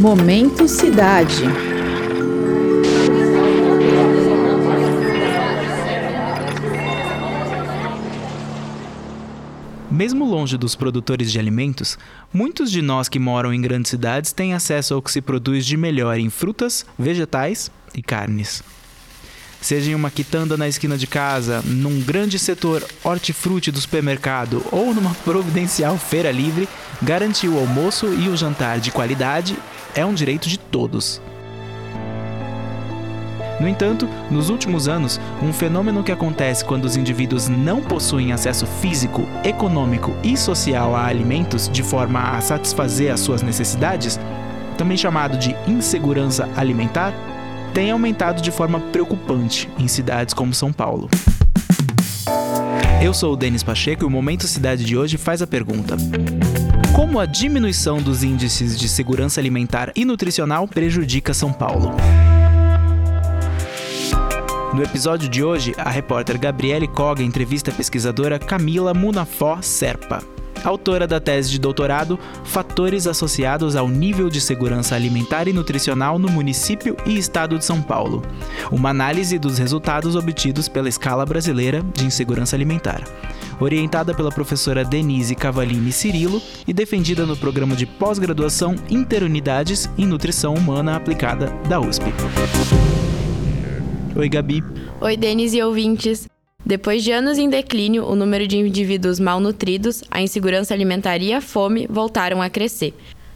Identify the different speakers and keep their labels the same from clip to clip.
Speaker 1: Momento Cidade.
Speaker 2: Mesmo longe dos produtores de alimentos, muitos de nós que moram em grandes cidades têm acesso ao que se produz de melhor em frutas, vegetais e carnes. Seja em uma quitanda na esquina de casa, num grande setor hortifruti do supermercado ou numa providencial feira livre, garantir o almoço e o jantar de qualidade é um direito de todos. No entanto, nos últimos anos, um fenômeno que acontece quando os indivíduos não possuem acesso físico, econômico e social a alimentos de forma a satisfazer as suas necessidades, também chamado de insegurança alimentar, tem aumentado de forma preocupante em cidades como São Paulo. Eu sou o Denis Pacheco e o Momento Cidade de hoje faz a pergunta: Como a diminuição dos índices de segurança alimentar e nutricional prejudica São Paulo? No episódio de hoje, a repórter Gabriele Koga entrevista a pesquisadora Camila Munafó Serpa, autora da tese de doutorado Fatores associados ao nível de segurança alimentar e nutricional no município e estado de São Paulo, uma análise dos resultados obtidos pela escala brasileira de insegurança alimentar. Orientada pela professora Denise Cavalini Cirilo e defendida no programa de pós-graduação Interunidades em Nutrição Humana Aplicada da USP. Oi, Gabi.
Speaker 3: Oi, Denis e ouvintes. Depois de anos em declínio, o número de indivíduos malnutridos, a insegurança alimentar e a fome voltaram a crescer.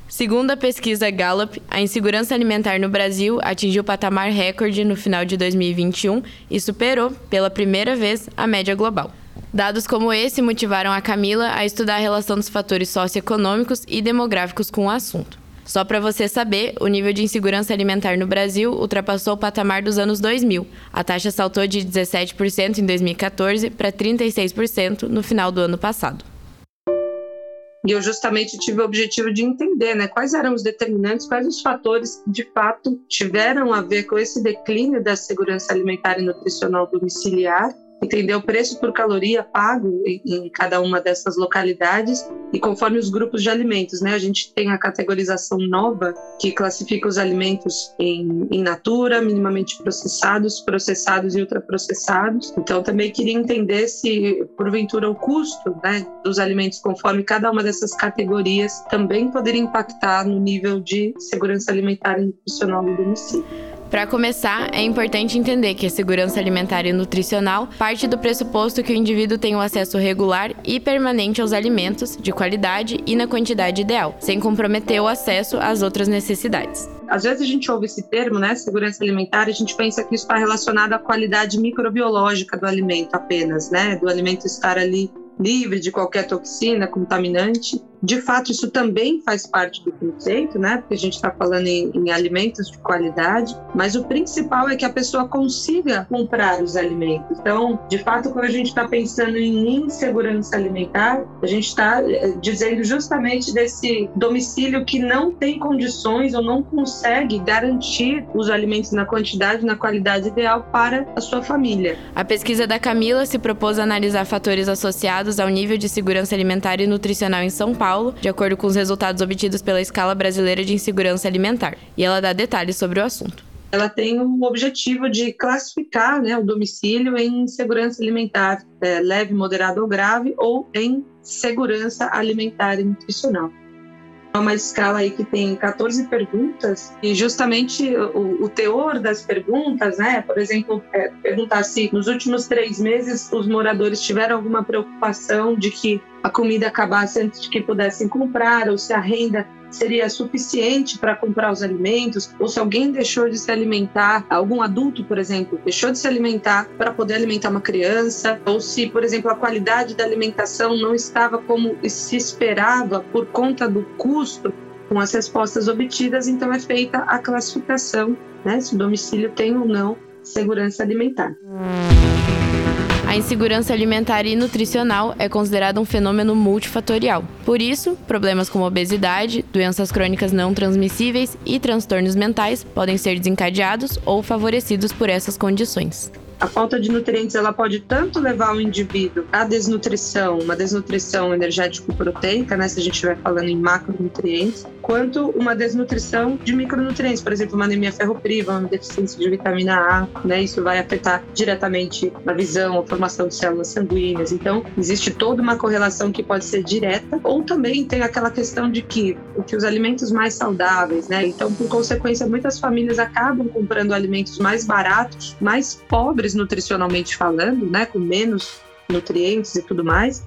Speaker 3: Segundo a pesquisa Gallup, a insegurança alimentar no Brasil atingiu patamar recorde no final de 2021 e superou, pela primeira vez, a média global. Dados como esse motivaram a Camila a estudar a relação dos fatores socioeconômicos e demográficos com o assunto. Só para você saber, o nível de insegurança alimentar no Brasil ultrapassou o patamar dos anos 2000. A taxa saltou de 17% em 2014 para 36% no final do ano passado.
Speaker 4: E eu justamente tive o objetivo de entender né, quais eram os determinantes, quais os fatores que de fato tiveram a ver com esse declínio da segurança alimentar e nutricional domiciliar entender o preço por caloria pago em, cada uma dessas localidades e conforme os grupos de alimentos, né? A gente tem a categorização nova que classifica os alimentos em, em natura, minimamente processados, processados e ultraprocessados. Então também queria entender se porventura o custo, né, dos alimentos conforme cada uma dessas categorias também poderia impactar no nível de segurança alimentar e nutricional do domicílio.
Speaker 3: Para começar, é importante entender que a segurança alimentar e nutricional parte do pressuposto que o indivíduo tem o um acesso regular e permanente aos alimentos, de qualidade e na quantidade ideal, sem comprometer o acesso às outras necessidades.
Speaker 4: Às vezes a gente ouve esse termo, né, segurança alimentar, a gente pensa que isso está relacionado à qualidade microbiológica do alimento apenas, né, do alimento estar ali livre de qualquer toxina contaminante. De fato, isso também faz parte do conceito, né? Porque a gente está falando em, em, alimentos de qualidade, mas o principal é que a pessoa consiga comprar os alimentos. Então, de fato, quando a gente está pensando em insegurança alimentar, a gente está eh, dizendo justamente desse domicílio que não tem condições ou não consegue garantir os alimentos na quantidade, na qualidade ideal para a sua família.
Speaker 3: A pesquisa da Camila se propôs a analisar fatores associados ao nível de segurança alimentar e nutricional em São Paulo Paulo, de acordo com os resultados obtidos pela Escala Brasileira de Insegurança Alimentar. E ela dá detalhes sobre o assunto
Speaker 4: ela tem o objetivo de classificar né, o domicílio em segurança alimentar é, leve, moderado ou grave, ou em segurança alimentar e nutricional. É uma escala aí que tem 14 perguntas e justamente o, o teor das perguntas, né? Por exemplo, é, perguntar se nos últimos três meses os moradores tiveram alguma preocupação de que a comida acabasse antes de que pudessem comprar, ou se a renda seria suficiente para comprar os alimentos, ou se alguém deixou de se alimentar, algum adulto, por exemplo, deixou de se alimentar para poder alimentar uma criança, ou se, por exemplo, a qualidade da alimentação não estava como se esperava por conta do custo com as respostas obtidas, então é feita a classificação, né, se o domicílio tem ou não segurança alimentar.
Speaker 3: A insegurança alimentar e nutricional é considerada um fenômeno multifatorial. Por isso, problemas como obesidade, doenças crônicas não transmissíveis e transtornos mentais podem ser desencadeados ou favorecidos por essas condições.
Speaker 4: A falta de nutrientes ela pode tanto levar o indivíduo à desnutrição, uma desnutrição energético-proteica, né, se a gente estiver falando em macronutrientes, quanto uma desnutrição de micronutrientes, por exemplo, uma anemia ferropriva, uma deficiência de vitamina A, né? Isso vai afetar diretamente a visão, a formação de células sanguíneas. Então, existe toda uma correlação que pode ser direta, ou também tem aquela questão de que, que os alimentos mais saudáveis, né? Então, por consequência, muitas famílias acabam comprando alimentos mais baratos, mais pobres nutricionalmente falando, né? Com menos nutrientes e tudo mais.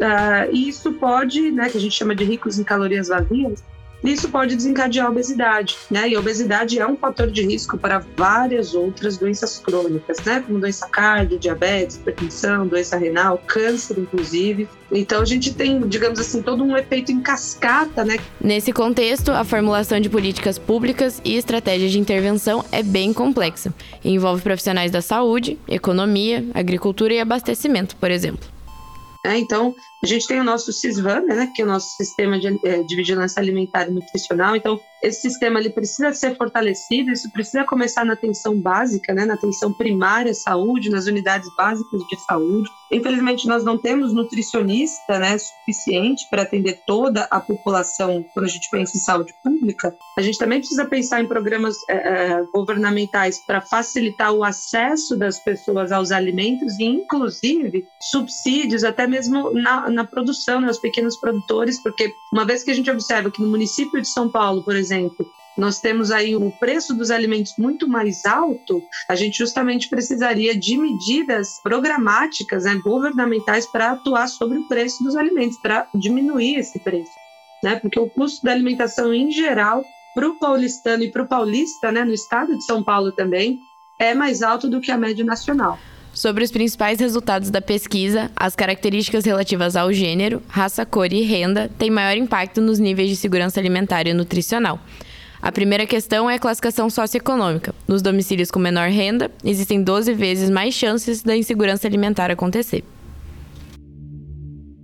Speaker 4: Uh, e isso pode, né, que a gente chama de ricos em calorias vazias, isso pode desencadear a obesidade, né? E a obesidade é um fator de risco para várias outras doenças crônicas, né? Como doença cardio, diabetes, hipertensão, doença renal, câncer, inclusive. Então a gente tem, digamos assim, todo um efeito em cascata, né?
Speaker 3: Nesse contexto, a formulação de políticas públicas e estratégias de intervenção é bem complexa. Envolve profissionais da saúde, economia, agricultura e abastecimento, por exemplo.
Speaker 4: É, então, a gente tem o nosso CISVAN, né, que é o nosso Sistema de, eh, de Vigilância Alimentar e Nutricional. Então, esse sistema ele precisa ser fortalecido, isso precisa começar na atenção básica, né, na atenção primária saúde, nas unidades básicas de saúde. Infelizmente, nós não temos nutricionista né, suficiente para atender toda a população quando a gente pensa em saúde pública. A gente também precisa pensar em programas é, é, governamentais para facilitar o acesso das pessoas aos alimentos e, inclusive, subsídios até mesmo na, na produção, né, pequenos produtores, porque uma vez que a gente observa que no município de São Paulo, por exemplo, exemplo, nós temos aí o preço dos alimentos muito mais alto, a gente justamente precisaria de medidas programáticas, né, governamentais, para atuar sobre o preço dos alimentos, para diminuir esse preço. Né? Porque o custo da alimentação em geral, para o paulistano e para o paulista, né, no estado de São Paulo também, é mais alto do que a média nacional.
Speaker 3: Sobre os principais resultados da pesquisa, as características relativas ao gênero, raça, cor e renda têm maior impacto nos níveis de segurança alimentar e nutricional. A primeira questão é a classificação socioeconômica. Nos domicílios com menor renda, existem 12 vezes mais chances da insegurança alimentar acontecer.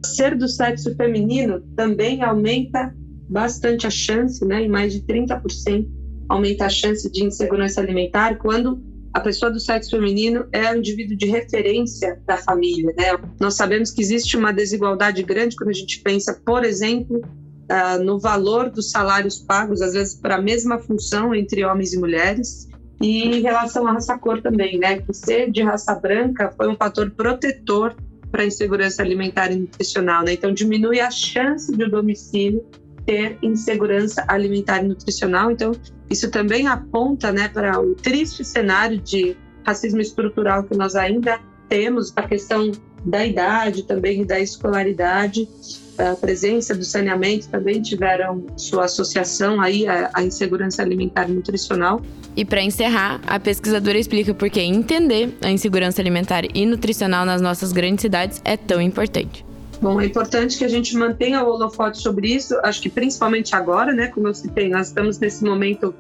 Speaker 4: Ser do sexo feminino também aumenta bastante a chance, né, em mais de 30% aumenta a chance de insegurança alimentar quando a pessoa do sexo feminino é o indivíduo de referência da família, né? Nós sabemos que existe uma desigualdade grande quando a gente pensa, por exemplo, uh, no valor dos salários pagos, às vezes para a mesma função entre homens e mulheres, e em relação à raça cor também, né? Que ser de raça branca foi um fator protetor para a insegurança alimentar e nutricional, né? Então diminui a chance de o domicílio ter insegurança alimentar e nutricional. Então, isso também aponta né, para o triste cenário de racismo estrutural que nós ainda temos, a questão da idade também da escolaridade, a presença do saneamento também tiveram sua associação aí à, à insegurança alimentar e nutricional.
Speaker 3: E para encerrar, a pesquisadora explica por que entender a insegurança alimentar e nutricional nas nossas grandes cidades é tão importante.
Speaker 4: Bom, é importante que a gente mantenha o holofote sobre isso, acho que principalmente agora, né? Como eu citei, nós estamos nesse momento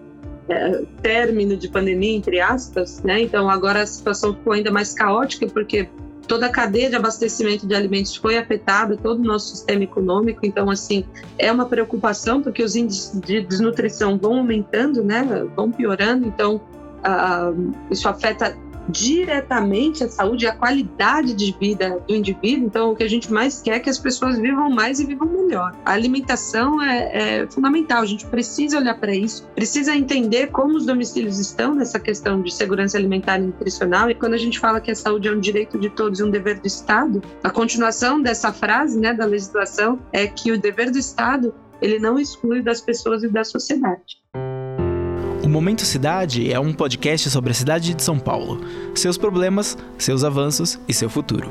Speaker 4: é, término de pandemia, entre aspas, né? Então agora a situação ficou ainda mais caótica, porque toda a cadeia de abastecimento de alimentos foi afetada, todo o nosso sistema econômico. Então, assim, é uma preocupação, porque os índices de desnutrição vão aumentando, né? Vão piorando. Então, uh, isso afeta diretamente a saúde e a qualidade de vida do indivíduo. Então, o que a gente mais quer é que as pessoas vivam mais e vivam melhor. A alimentação é, é fundamental, a gente precisa olhar para isso, precisa entender como os domicílios estão nessa questão de segurança alimentar e nutricional. E quando a gente fala que a saúde é um direito de todos e um dever do Estado, a continuação dessa frase né, da legislação é que o dever do Estado ele não exclui das pessoas e da sociedade.
Speaker 2: O Momento Cidade é um podcast sobre a cidade de São Paulo, seus problemas, seus avanços e seu futuro.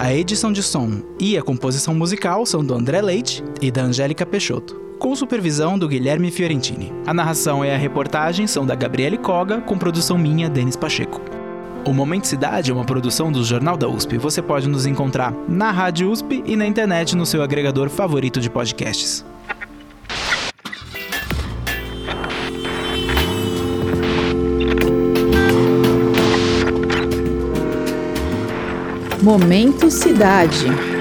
Speaker 2: A edição de som e a composição musical são do André Leite e da Angélica Peixoto, com supervisão do Guilherme Fiorentini. A narração e a reportagem são da Gabriele Coga, com produção minha, Denis Pacheco. O Momento Cidade é uma produção do Jornal da USP. Você pode nos encontrar na Rádio USP e na internet no seu agregador favorito de podcasts.
Speaker 1: Momento Cidade.